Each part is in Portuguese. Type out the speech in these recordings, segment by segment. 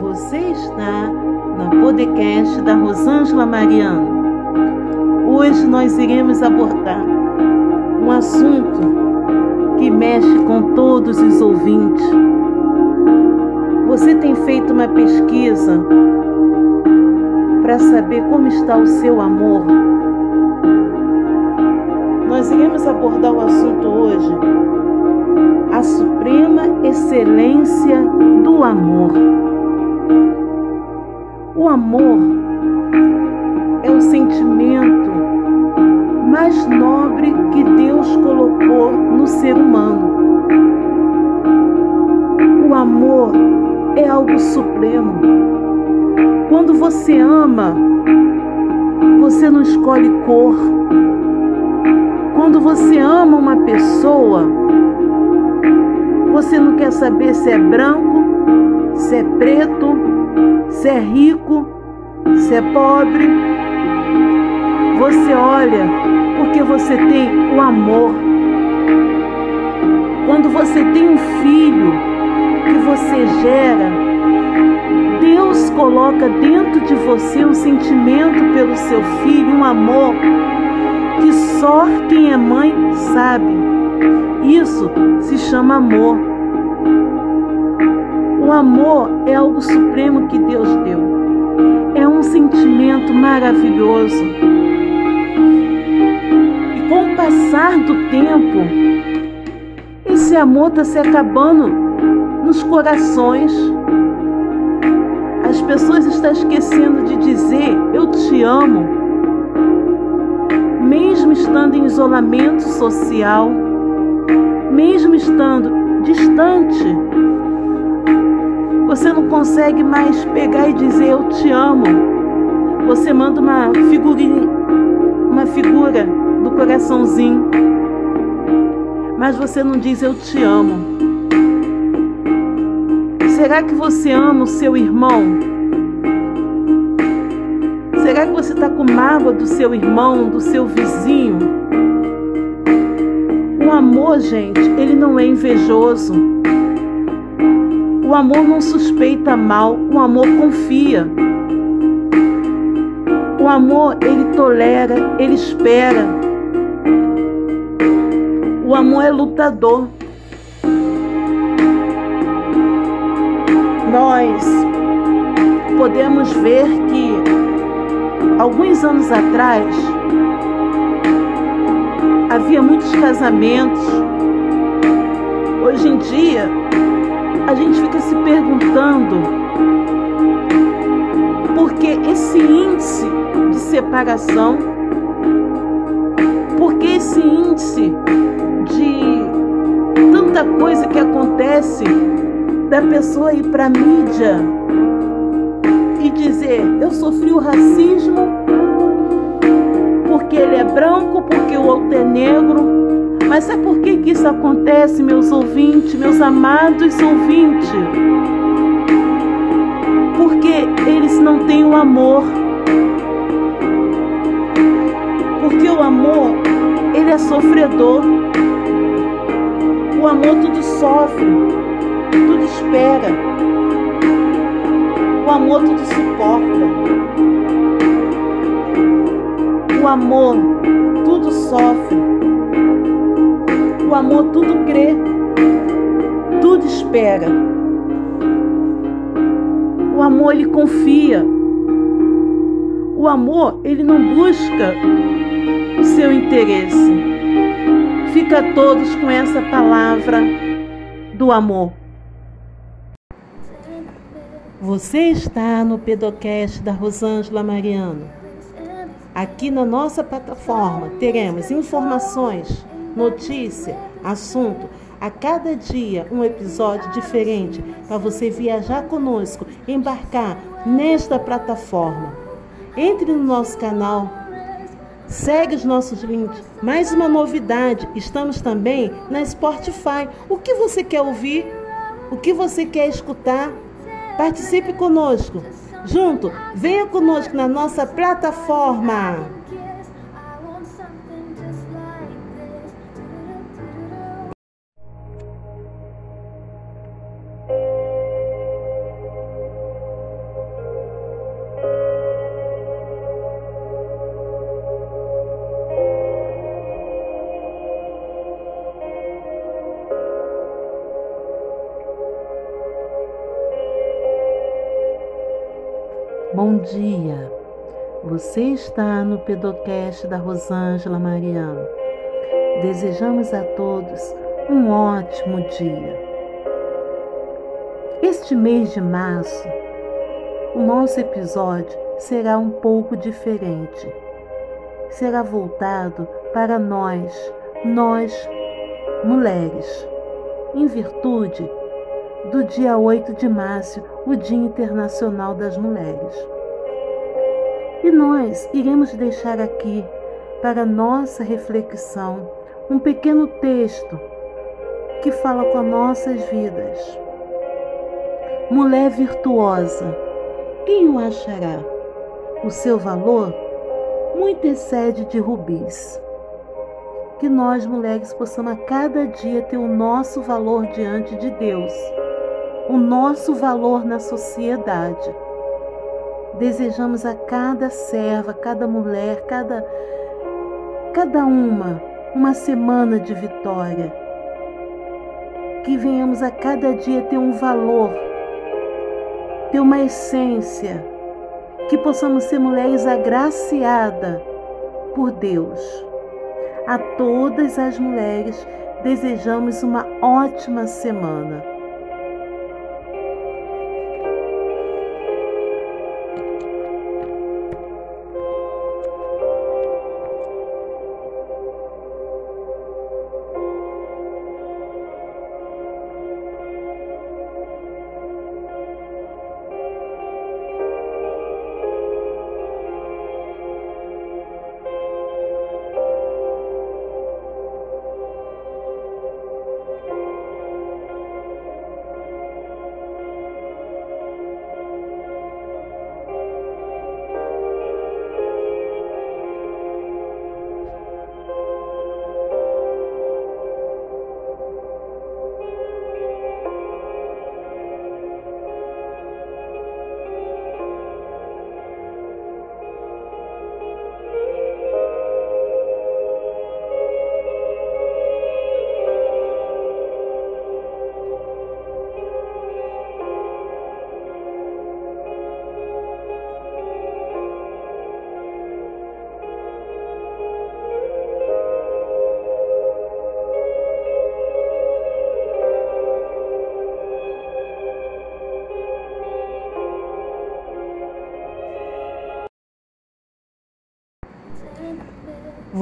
Você está no podcast da Rosângela Mariano. Hoje nós iremos abordar um assunto que mexe com todos os ouvintes. Você tem feito uma pesquisa para saber como está o seu amor? Nós iremos abordar o assunto hoje, a suprema excelência do amor. O amor é o sentimento mais nobre que Deus colocou no ser humano. O amor é algo supremo. Quando você ama, você não escolhe cor. Quando você ama uma pessoa, você não quer saber se é branco, se é preto, se é rico, se é pobre. Você olha porque você tem o amor. Quando você tem um filho que você gera, Deus coloca dentro de você um sentimento pelo seu filho, um amor que só quem é mãe sabe. Isso se chama amor. Amor é algo supremo que Deus deu. É um sentimento maravilhoso. E com o passar do tempo, esse amor está se acabando nos corações. As pessoas estão esquecendo de dizer eu te amo, mesmo estando em isolamento social, mesmo estando distante você não consegue mais pegar e dizer eu te amo. Você manda uma figurinha, uma figura do coraçãozinho, mas você não diz eu te amo. Será que você ama o seu irmão? Será que você está com mágoa do seu irmão, do seu vizinho? O amor, gente, ele não é invejoso. O amor não suspeita mal, o amor confia. O amor, ele tolera, ele espera. O amor é lutador. Nós podemos ver que alguns anos atrás havia muitos casamentos. Hoje em dia, a gente fica se perguntando por que esse índice de separação, por que esse índice de tanta coisa que acontece da pessoa ir para mídia e dizer eu sofri o racismo porque ele é branco, porque o outro é negro, mas sabe por que, que isso acontece, meus ouvintes, meus amados ouvintes? Porque eles não têm o amor. Porque o amor, ele é sofredor. O amor tudo sofre, tudo espera. O amor tudo suporta. O amor tudo sofre. O amor tudo crê, tudo espera. O amor ele confia. O amor ele não busca o seu interesse. Fica todos com essa palavra do amor. Você está no Pedocast da Rosângela Mariano. Aqui na nossa plataforma teremos informações notícia, assunto. A cada dia um episódio diferente para você viajar conosco, embarcar nesta plataforma. Entre no nosso canal, segue os nossos links. Mais uma novidade, estamos também na Spotify. O que você quer ouvir? O que você quer escutar? Participe conosco. Junto, venha conosco na nossa plataforma. Bom dia. Você está no Pedocast da Rosângela Mariano. Desejamos a todos um ótimo dia. Este mês de março, o nosso episódio será um pouco diferente. Será voltado para nós, nós mulheres, em virtude do dia 8 de março, o Dia Internacional das Mulheres. E nós iremos deixar aqui, para nossa reflexão, um pequeno texto que fala com as nossas vidas. Mulher virtuosa, quem o achará? O seu valor muito excede de rubis. Que nós, mulheres, possamos a cada dia ter o nosso valor diante de Deus o nosso valor na sociedade. Desejamos a cada serva, cada mulher, cada, cada uma, uma semana de vitória. Que venhamos a cada dia ter um valor, ter uma essência, que possamos ser mulheres agraciadas por Deus. A todas as mulheres desejamos uma ótima semana.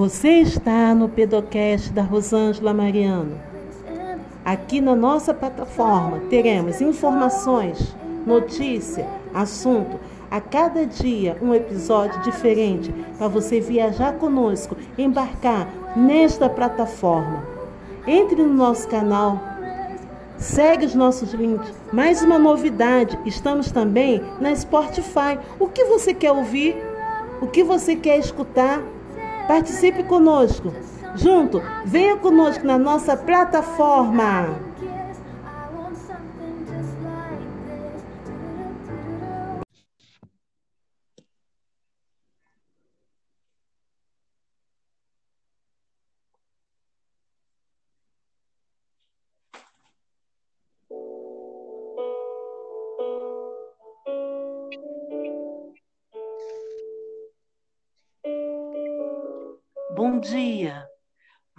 Você está no Pedocast da Rosângela Mariano. Aqui na nossa plataforma teremos informações, notícia, assunto. A cada dia um episódio diferente para você viajar conosco, embarcar nesta plataforma. Entre no nosso canal, segue os nossos links. Mais uma novidade, estamos também na Spotify. O que você quer ouvir? O que você quer escutar? Participe conosco. Junto, venha conosco na nossa plataforma.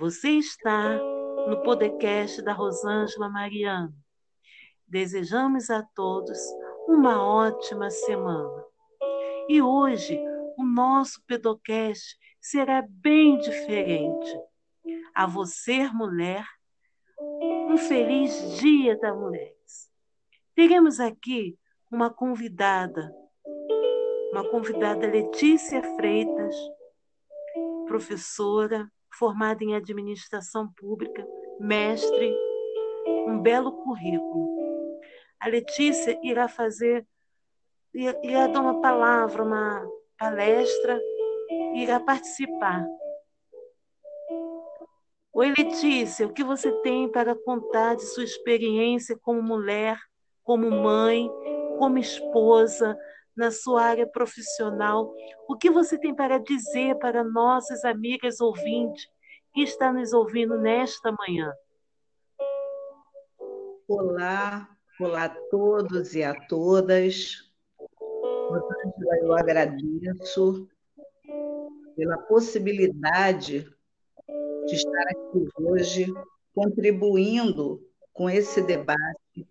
Você está no podcast da Rosângela Mariano. Desejamos a todos uma ótima semana. E hoje o nosso pedocast será bem diferente. A você, mulher, um feliz Dia da Mulher. Teremos aqui uma convidada, uma convidada Letícia Freitas, professora, formada em administração pública, mestre, um belo currículo. A Letícia irá fazer, irá dar uma palavra, uma palestra, irá participar. Oi, Letícia, o que você tem para contar de sua experiência como mulher, como mãe, como esposa, na sua área profissional. O que você tem para dizer para nossas amigas ouvintes que está nos ouvindo nesta manhã? Olá, olá a todos e a todas. Eu agradeço pela possibilidade de estar aqui hoje contribuindo com esse debate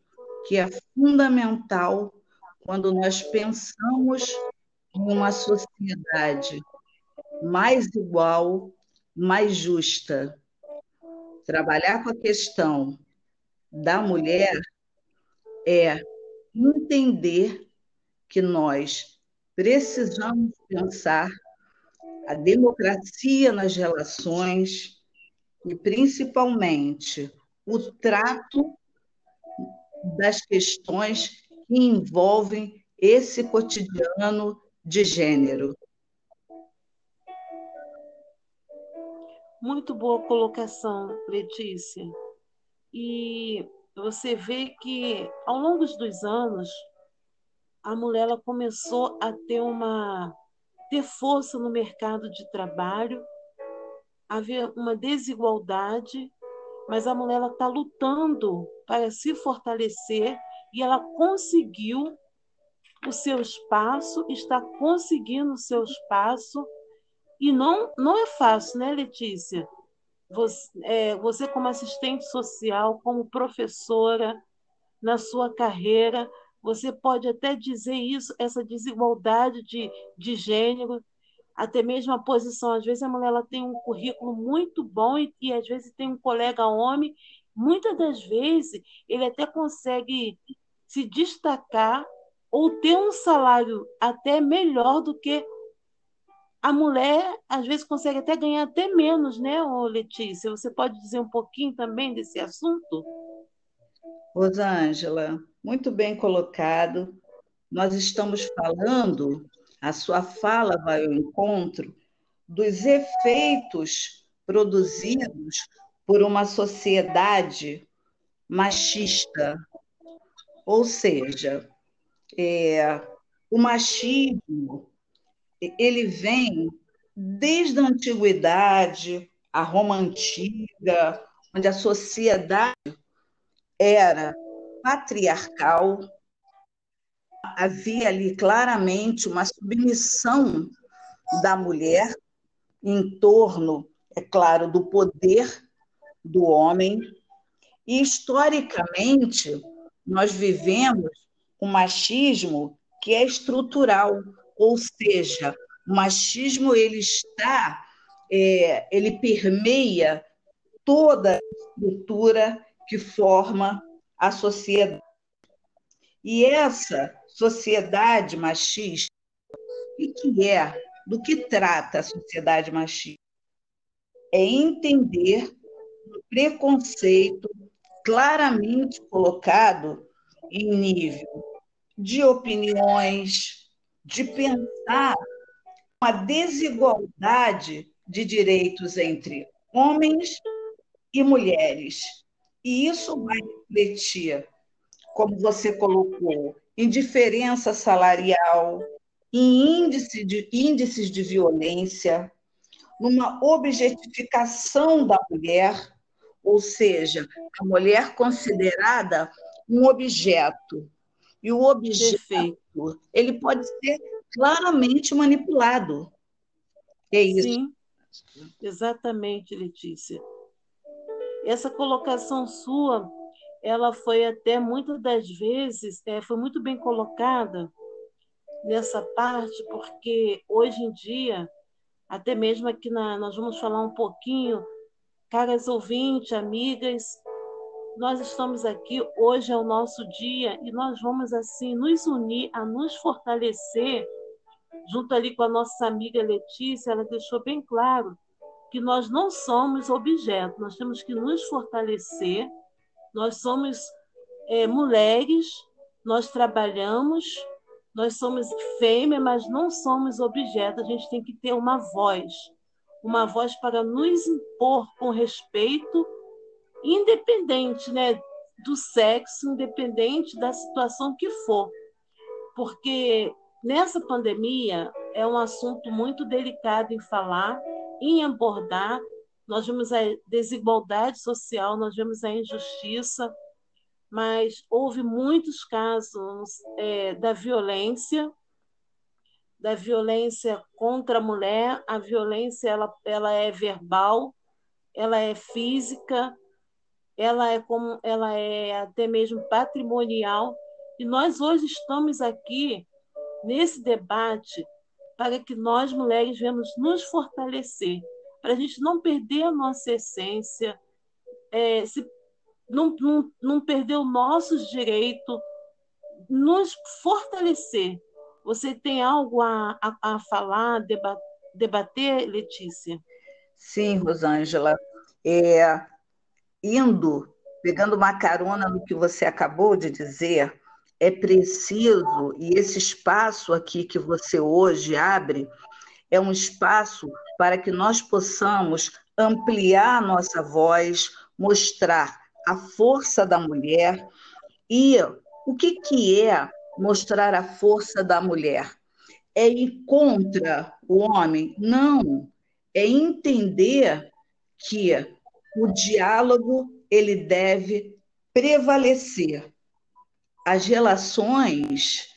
que é fundamental quando nós pensamos em uma sociedade mais igual, mais justa. Trabalhar com a questão da mulher é entender que nós precisamos pensar a democracia nas relações e, principalmente, o trato das questões que envolvem esse cotidiano de gênero. Muito boa colocação, Letícia. E você vê que ao longo dos anos a mulher ela começou a ter uma ter força no mercado de trabalho, haver uma desigualdade, mas a mulher está lutando para se fortalecer e ela conseguiu o seu espaço, está conseguindo o seu espaço, e não, não é fácil, né, Letícia? Você, é, você, como assistente social, como professora, na sua carreira, você pode até dizer isso, essa desigualdade de, de gênero, até mesmo a posição. Às vezes a mulher ela tem um currículo muito bom e, e às vezes tem um colega homem. Muitas das vezes ele até consegue se destacar ou ter um salário até melhor do que a mulher, às vezes consegue até ganhar até menos, né, Letícia? Você pode dizer um pouquinho também desse assunto? Rosângela, muito bem colocado. Nós estamos falando, a sua fala vai ao encontro dos efeitos produzidos por uma sociedade machista. Ou seja, é, o machismo ele vem desde a antiguidade, a Roma antiga, onde a sociedade era patriarcal, havia ali claramente uma submissão da mulher em torno, é claro, do poder do homem. E historicamente, nós vivemos um machismo que é estrutural, ou seja, o machismo ele está, é, ele permeia toda a estrutura que forma a sociedade. E essa sociedade machista, o que é? Do que trata a sociedade machista? É entender o preconceito claramente colocado em nível de opiniões, de pensar uma desigualdade de direitos entre homens e mulheres. E isso vai refletir, como você colocou, em diferença salarial, em índice de, índices de violência, numa objetificação da mulher, ou seja, a mulher considerada um objeto. E o objeto Perfeito ele pode ser claramente manipulado. É isso. Sim, exatamente, Letícia. Essa colocação sua, ela foi até muitas das vezes, é, foi muito bem colocada nessa parte, porque hoje em dia, até mesmo aqui na, nós vamos falar um pouquinho, caras ouvintes, amigas, nós estamos aqui, hoje é o nosso dia e nós vamos assim nos unir, a nos fortalecer, junto ali com a nossa amiga Letícia, ela deixou bem claro que nós não somos objeto, nós temos que nos fortalecer, nós somos é, mulheres, nós trabalhamos, nós somos fêmea, mas não somos objeto, a gente tem que ter uma voz, uma voz para nos impor com respeito independente né, do sexo, independente da situação que for. Porque nessa pandemia é um assunto muito delicado em falar, em abordar. Nós vemos a desigualdade social, nós vemos a injustiça, mas houve muitos casos é, da violência da violência contra a mulher. A violência ela, ela é verbal, ela é física, ela é como ela é até mesmo patrimonial. E nós hoje estamos aqui nesse debate para que nós mulheres venhamos nos fortalecer, para a gente não perder a nossa essência, é, se, não, não, não perder os nossos direitos, nos fortalecer. Você tem algo a, a, a falar, debater, Letícia? Sim, Rosângela. É, indo, pegando uma carona no que você acabou de dizer, é preciso, e esse espaço aqui que você hoje abre, é um espaço para que nós possamos ampliar nossa voz, mostrar a força da mulher. E o que, que é mostrar a força da mulher? É ir contra o homem? Não. É entender que o diálogo ele deve prevalecer as relações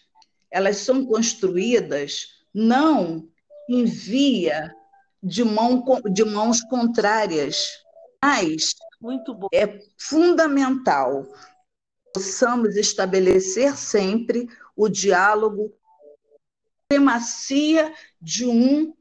elas são construídas não em via de, mão, de mãos contrárias, mas é fundamental possamos estabelecer sempre o diálogo, supremacia de um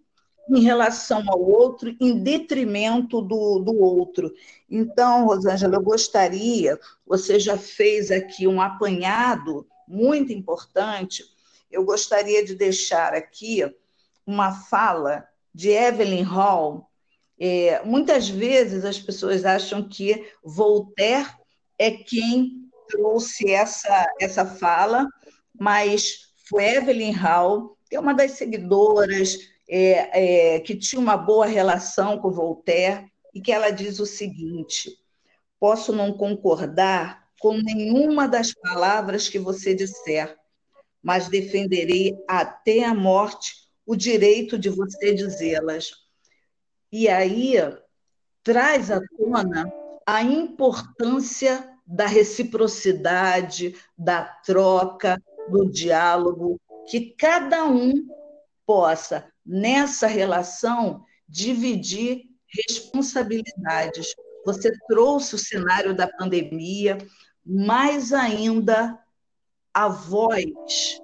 em relação ao outro, em detrimento do, do outro. Então, Rosângela, eu gostaria, você já fez aqui um apanhado muito importante, eu gostaria de deixar aqui uma fala de Evelyn Hall. É, muitas vezes as pessoas acham que Voltaire é quem trouxe essa, essa fala, mas foi Evelyn Hall, que é uma das seguidoras é, é, que tinha uma boa relação com Voltaire, e que ela diz o seguinte: posso não concordar com nenhuma das palavras que você disser, mas defenderei até a morte o direito de você dizê-las. E aí traz à tona a importância da reciprocidade, da troca, do diálogo, que cada um possa nessa relação, dividir responsabilidades. Você trouxe o cenário da pandemia, mais ainda a voz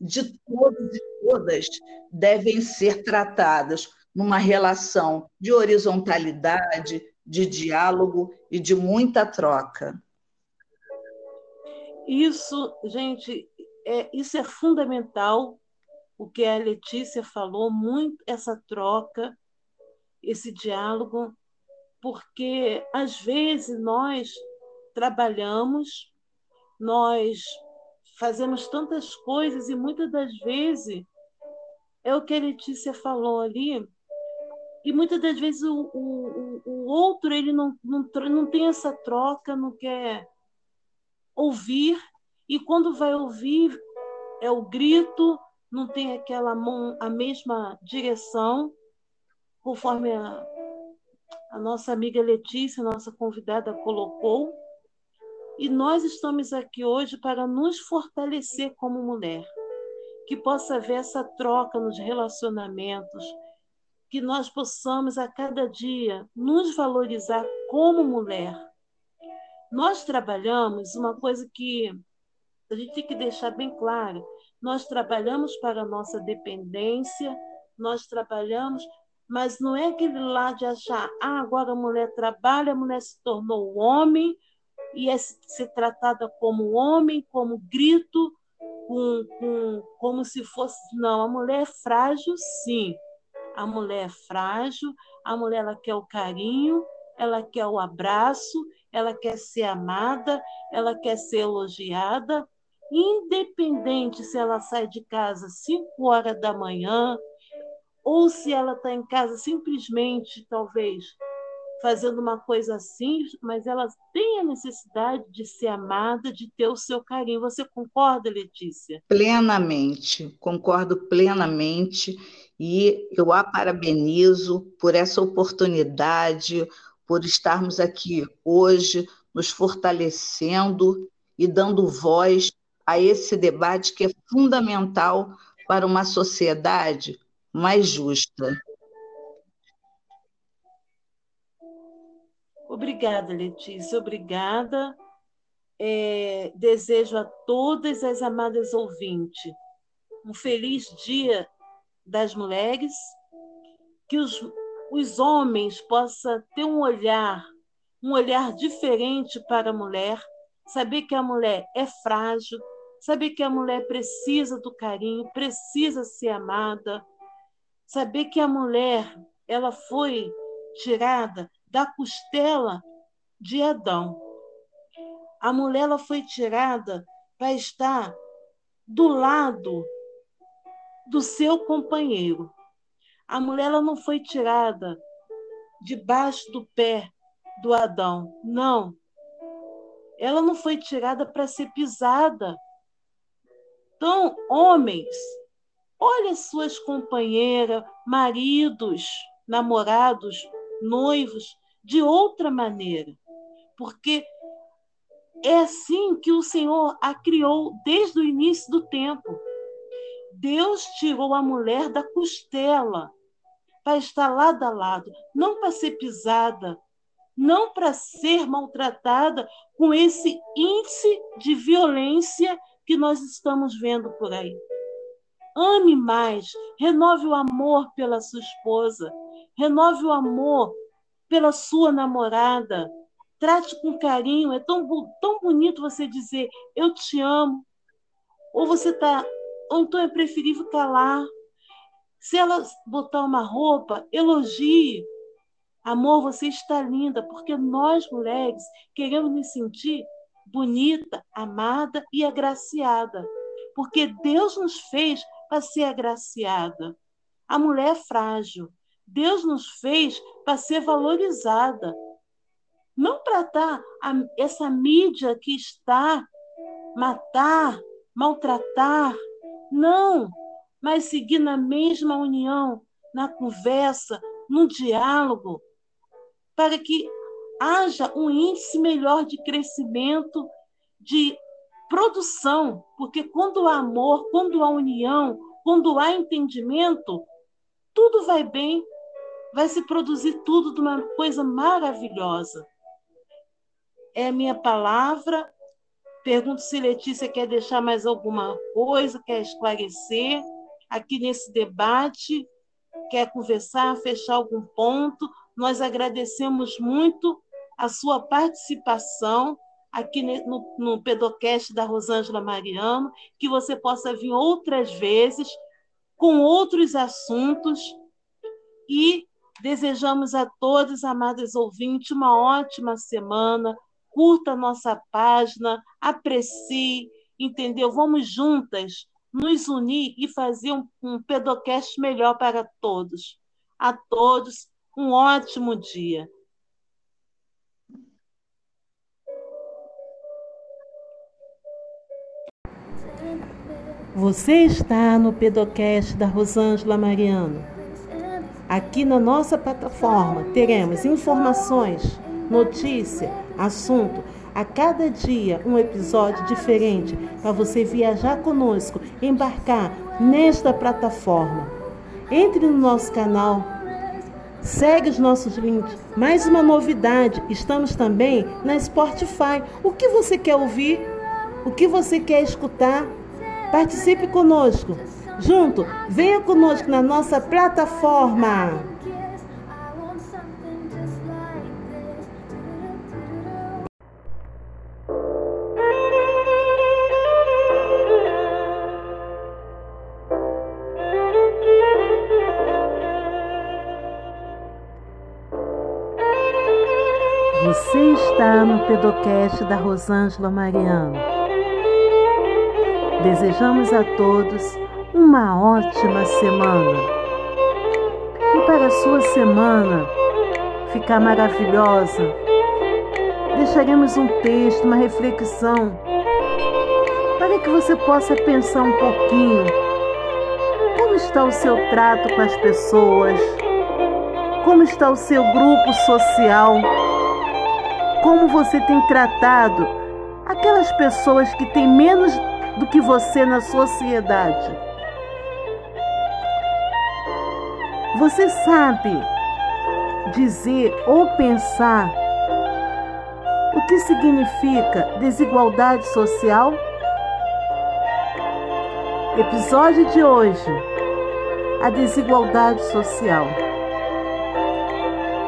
de todos e todas devem ser tratadas numa relação de horizontalidade, de diálogo e de muita troca. Isso, gente, é, isso é fundamental o que a Letícia falou, muito essa troca, esse diálogo, porque às vezes nós trabalhamos, nós fazemos tantas coisas e muitas das vezes é o que a Letícia falou ali, e muitas das vezes o, o, o outro ele não, não, não tem essa troca, não quer ouvir, e quando vai ouvir é o grito, não tem aquela mão, a mesma direção, conforme a, a nossa amiga Letícia, nossa convidada, colocou. E nós estamos aqui hoje para nos fortalecer como mulher, que possa haver essa troca nos relacionamentos, que nós possamos a cada dia nos valorizar como mulher. Nós trabalhamos uma coisa que a gente tem que deixar bem claro, nós trabalhamos para a nossa dependência, nós trabalhamos, mas não é aquele lá de achar, ah, agora a mulher trabalha, a mulher se tornou homem e é ser tratada como homem, como grito, com, com, como se fosse. Não, a mulher é frágil, sim. A mulher é frágil, a mulher ela quer o carinho, ela quer o abraço, ela quer ser amada, ela quer ser elogiada, independente se ela sai de casa 5 horas da manhã ou se ela está em casa simplesmente, talvez, fazendo uma coisa assim, mas ela tem a necessidade de ser amada, de ter o seu carinho. Você concorda, Letícia? Plenamente, concordo plenamente. E eu a parabenizo por essa oportunidade, por estarmos aqui hoje, nos fortalecendo e dando voz a esse debate que é fundamental para uma sociedade mais justa. Obrigada, Letícia, obrigada. É, desejo a todas as amadas ouvintes um feliz Dia das Mulheres, que os, os homens possam ter um olhar, um olhar diferente para a mulher, saber que a mulher é frágil, saber que a mulher precisa do carinho, precisa ser amada, saber que a mulher ela foi tirada da costela de Adão. A mulher ela foi tirada para estar do lado do seu companheiro. A mulher ela não foi tirada debaixo do pé do Adão, não. Ela não foi tirada para ser pisada. Então, homens, olhe suas companheiras, maridos, namorados, noivos, de outra maneira. Porque é assim que o Senhor a criou desde o início do tempo. Deus tirou a mulher da costela para estar lado a lado, não para ser pisada, não para ser maltratada com esse índice de violência que nós estamos vendo por aí. Ame mais, renove o amor pela sua esposa, renove o amor pela sua namorada. Trate com carinho. É tão, tão bonito você dizer eu te amo. Ou você está. Ou então é preferível calar. Se ela botar uma roupa, elogie. Amor, você está linda, porque nós, mulheres, queremos nos sentir bonita, amada e agraciada. Porque Deus nos fez para ser agraciada. A mulher é frágil. Deus nos fez para ser valorizada. Não para estar tá essa mídia que está matar, maltratar. Não, mas seguir na mesma união, na conversa, no diálogo, para que haja um índice melhor de crescimento, de produção, porque quando há amor, quando há união, quando há entendimento, tudo vai bem, vai se produzir tudo de uma coisa maravilhosa. É a minha palavra. Pergunto se Letícia quer deixar mais alguma coisa, quer esclarecer aqui nesse debate, quer conversar, fechar algum ponto. Nós agradecemos muito a sua participação aqui no, no Pedocast da Rosângela Mariano, que você possa vir outras vezes com outros assuntos e desejamos a todos, amados ouvintes, uma ótima semana. Curta a nossa página, aprecie, entendeu? Vamos juntas nos unir e fazer um, um pedocast melhor para todos. A todos, um ótimo dia. Você está no Pedocast da Rosângela Mariano. Aqui na nossa plataforma teremos informações, notícia, assunto. A cada dia um episódio diferente para você viajar conosco, embarcar nesta plataforma. Entre no nosso canal, segue os nossos links. Mais uma novidade, estamos também na Spotify. O que você quer ouvir? O que você quer escutar? Participe conosco. Junto, venha conosco na nossa plataforma. Você está no Pedocast da Rosângela Mariano. Desejamos a todos uma ótima semana. E para a sua semana ficar maravilhosa, deixaremos um texto, uma reflexão, para que você possa pensar um pouquinho como está o seu trato com as pessoas, como está o seu grupo social, como você tem tratado aquelas pessoas que têm menos do que você na sociedade. Você sabe dizer ou pensar o que significa desigualdade social? Episódio de hoje: a desigualdade social.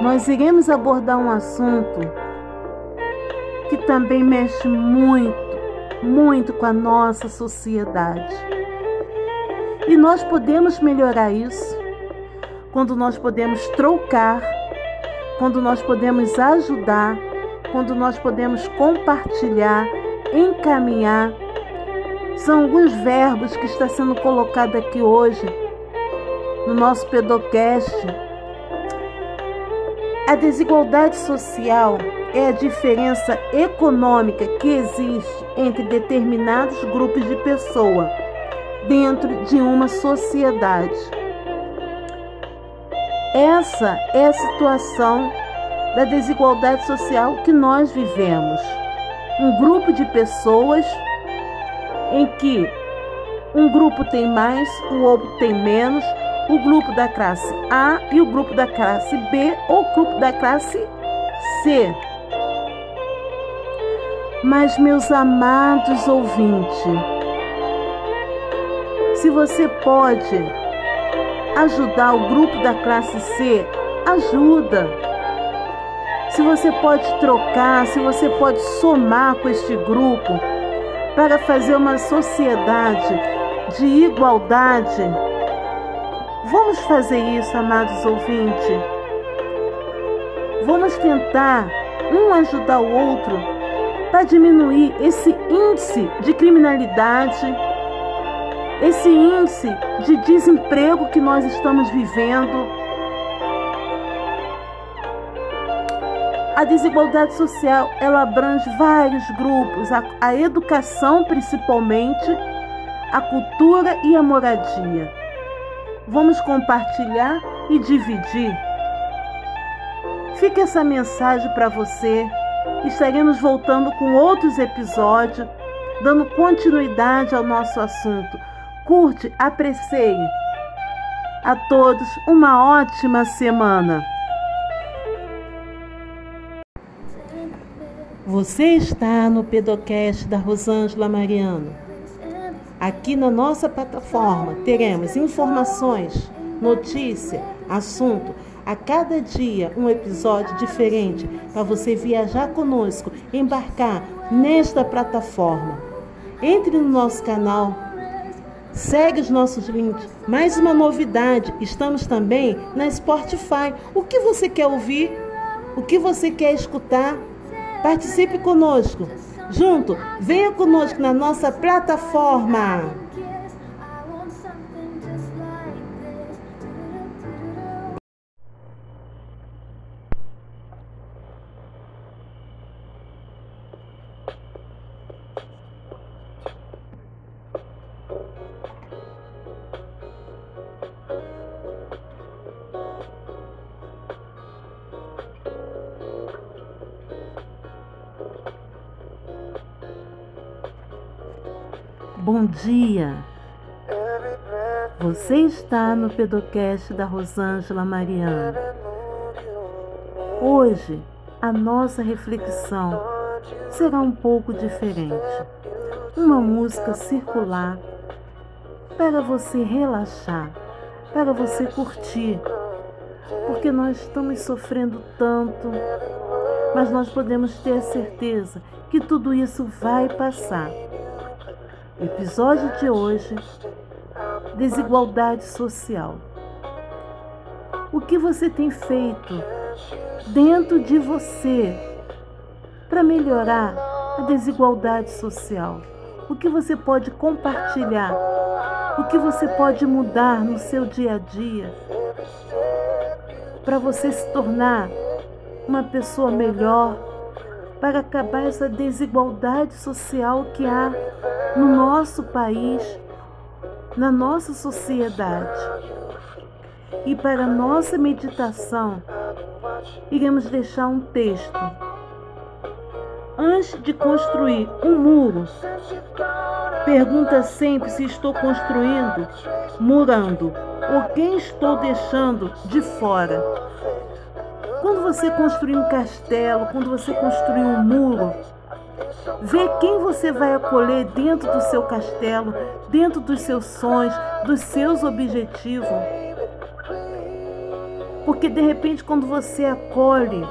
Nós iremos abordar um assunto que também mexe muito, muito com a nossa sociedade. E nós podemos melhorar isso quando nós podemos trocar, quando nós podemos ajudar, quando nós podemos compartilhar, encaminhar. São alguns verbos que está sendo colocado aqui hoje no nosso pedocast. A desigualdade social é a diferença econômica que existe entre determinados grupos de pessoas dentro de uma sociedade. Essa é a situação da desigualdade social que nós vivemos. Um grupo de pessoas em que um grupo tem mais, o outro tem menos, o grupo da classe A e o grupo da classe B ou o grupo da classe C. Mas, meus amados ouvintes, se você pode ajudar o grupo da classe C, ajuda. Se você pode trocar, se você pode somar com este grupo para fazer uma sociedade de igualdade, vamos fazer isso, amados ouvintes. Vamos tentar um ajudar o outro para diminuir esse índice de criminalidade esse índice de desemprego que nós estamos vivendo, a desigualdade social ela abrange vários grupos, a, a educação principalmente, a cultura e a moradia. Vamos compartilhar e dividir. Fica essa mensagem para você. Estaremos voltando com outros episódios, dando continuidade ao nosso assunto curte, aprecie. A todos uma ótima semana. Você está no Pedocast da Rosângela Mariano. Aqui na nossa plataforma teremos informações, notícia, assunto. A cada dia um episódio diferente para você viajar conosco, embarcar nesta plataforma. Entre no nosso canal Segue os nossos links. Mais uma novidade, estamos também na Spotify. O que você quer ouvir? O que você quer escutar? Participe conosco. Junto, venha conosco na nossa plataforma. Bom dia! Você está no Pedocast da Rosângela Mariana. Hoje, a nossa reflexão será um pouco diferente. Uma música circular para você relaxar, para você curtir, porque nós estamos sofrendo tanto, mas nós podemos ter a certeza que tudo isso vai passar. Episódio de hoje: Desigualdade social. O que você tem feito dentro de você para melhorar a desigualdade social? O que você pode compartilhar? O que você pode mudar no seu dia a dia para você se tornar uma pessoa melhor, para acabar essa desigualdade social que há no nosso país, na nossa sociedade. E para nossa meditação, iremos deixar um texto. Antes de construir um muro, Pergunta sempre se estou construindo, murando, ou quem estou deixando de fora. Quando você construir um castelo, quando você construir um muro, vê quem você vai acolher dentro do seu castelo, dentro dos seus sonhos, dos seus objetivos. Porque de repente, quando você acolhe,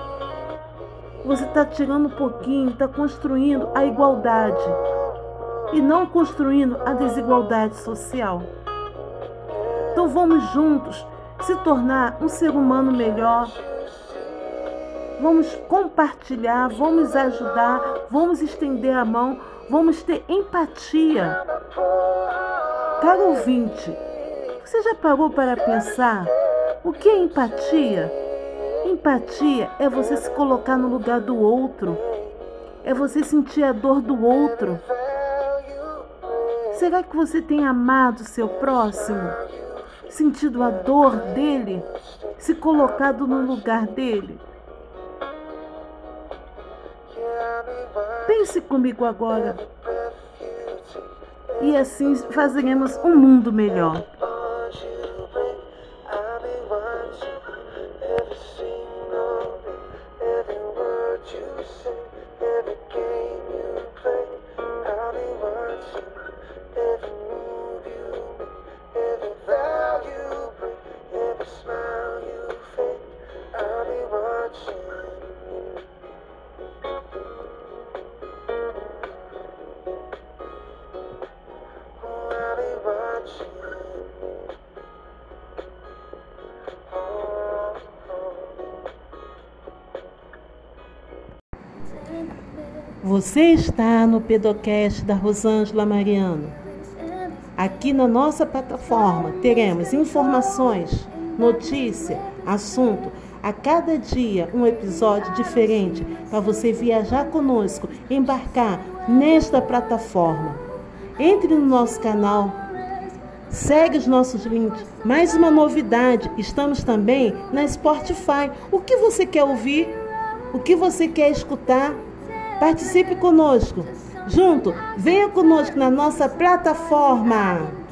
você está tirando um pouquinho, está construindo a igualdade e não construindo a desigualdade social. Então vamos juntos se tornar um ser humano melhor. Vamos compartilhar, vamos ajudar, vamos estender a mão, vamos ter empatia. Caro ouvinte, você já parou para pensar o que é empatia? Empatia é você se colocar no lugar do outro, é você sentir a dor do outro. Será que você tem amado seu próximo? Sentido a dor dele? Se colocado no lugar dele? Pense comigo agora. E assim fazeremos um mundo melhor. Você está no Pedocast da Rosângela Mariano. Aqui na nossa plataforma teremos informações, notícia, assunto. A cada dia um episódio diferente para você viajar conosco, embarcar nesta plataforma. Entre no nosso canal, segue os nossos links. Mais uma novidade, estamos também na Spotify. O que você quer ouvir? O que você quer escutar? Participe conosco. Junto, venha conosco na nossa plataforma.